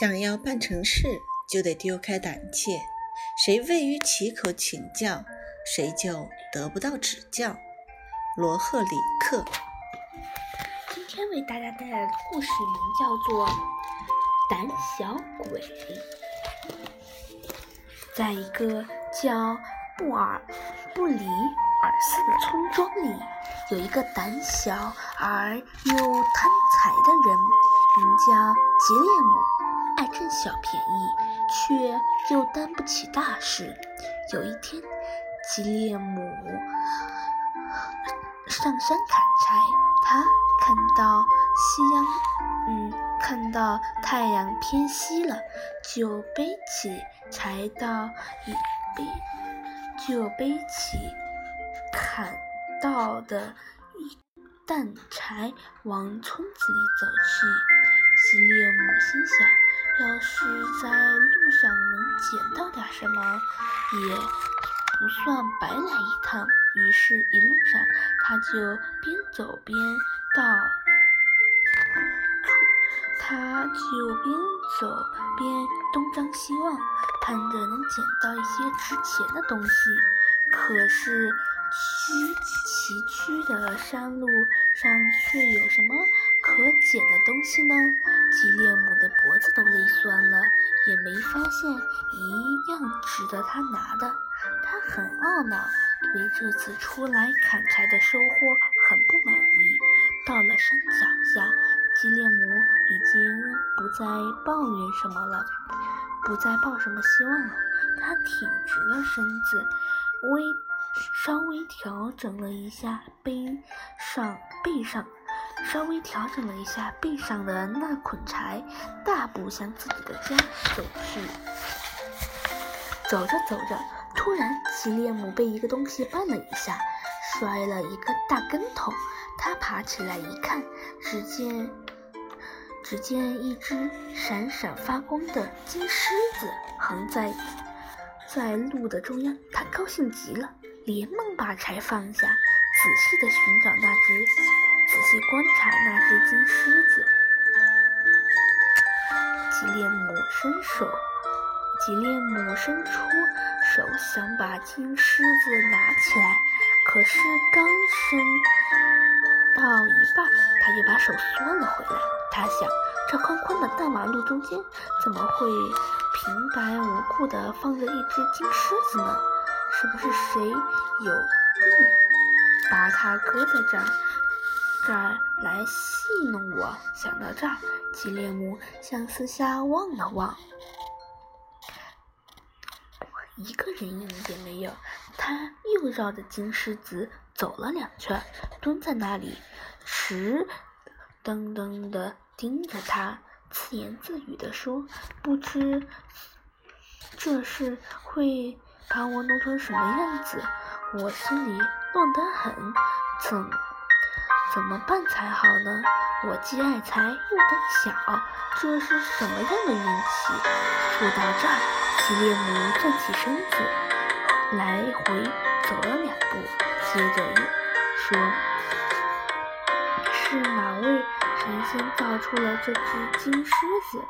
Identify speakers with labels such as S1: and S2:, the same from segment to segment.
S1: 想要办成事，就得丢开胆怯。谁未于其口请教，谁就得不到指教。罗赫里克。
S2: 今天为大家带来的故事名叫做《胆小鬼》。在一个叫布尔布里尔斯的村庄里，有一个胆小而又贪财的人，名叫吉列姆，占小便宜，却又担不起大事。有一天，吉列姆上山砍柴，他看到夕阳，嗯，看到太阳偏西了，就背起柴刀，一背就背起砍到的一担柴往村子里走去。吉列姆心想，要是在路上能捡到点什么，也不算白来一趟。于是，一路上他就边走边到处，他就边走边东张西望，盼着能捡到一些值钱的东西。可是，崎崎岖的山路上却有什么可捡的东西呢？吉列姆的脖子都累酸了，也没发现一样值得他拿的。他很懊恼。对这次出来砍柴的收获很不满意。到了山脚下，吉列姆已经不再抱怨什么了，不再抱什么希望了。他挺直了身子，微稍微调整了一下背上背上，稍微调整了一下背上的那捆柴，大步向自己的家走去。走着走着。突然，吉列姆被一个东西绊了一下，摔了一个大跟头。他爬起来一看，只见只见一只闪闪发光的金狮子横在在路的中央。他高兴极了，连忙把柴放下，仔细的寻找那只，仔细观察那只金狮子。吉列姆伸手，吉列姆伸出。手想把金狮子拿起来，可是刚伸到一半，他就把手缩了回来。他想，这宽宽的大马路中间，怎么会平白无故地放着一只金狮子呢？是不是谁有意把它搁在这儿，这儿来戏弄我？想到这儿，吉列姆向四下望了望。一个人影也没有，他又绕着金狮子走了两圈，蹲在那里，直瞪瞪地盯着他，自言自语地说：“不知这事会把我弄成什么样子，我心里乱得很，怎怎么办才好呢？我既爱财又胆小，这是什么样的运气？”说到这儿。吉列姆站起身子，来回走了两步，接着又说：“是哪位神仙造出了这只金狮子？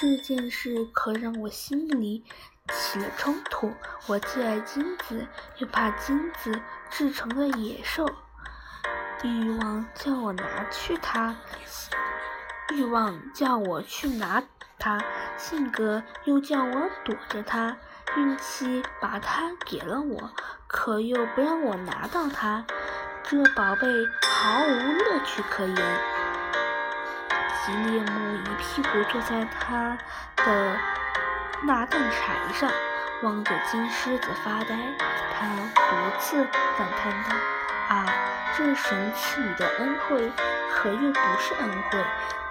S2: 这件事可让我心里起了冲突。我既爱金子，又怕金子制成了野兽，欲望叫我拿去它，欲望叫我去拿。”它性格又叫我躲着它，运气把它给了我，可又不让我拿到它，这宝贝毫无乐趣可言。吉列姆一屁股坐在他的那凳柴上，望着金狮子发呆。他独自感叹道：“啊，这神赐予的恩惠，可又不是恩惠。”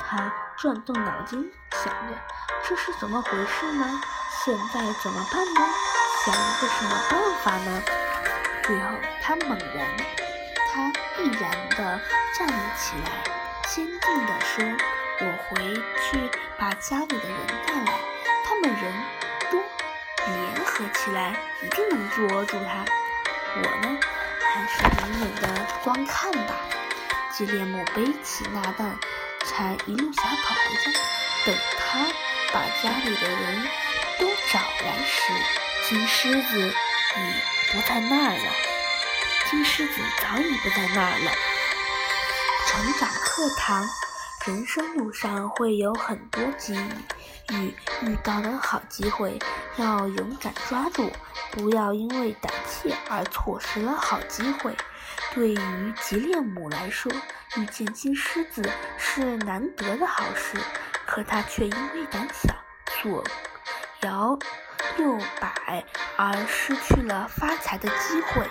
S2: 他转动脑筋。想着这是怎么回事呢？现在怎么办呢？想一个什么办法呢？最后他猛然，他毅然地站了起来，坚定地说：“我回去把家里的人带来，他们人多，联合起来一定能捉住他。我呢，还是远远的观看吧。”吉列姆背起那担柴，一路小跑回家。等他把家里的人都找来时，金狮子已不在那儿了。金狮子早已不在那儿了。成长课堂，人生路上会有很多机遇，遇遇到的好机会要勇敢抓住，不要因为胆怯而错失了好机会。对于吉列姆来说，遇见金狮子是难得的好事，可他却因为胆小，左摇右摆而失去了发财的机会。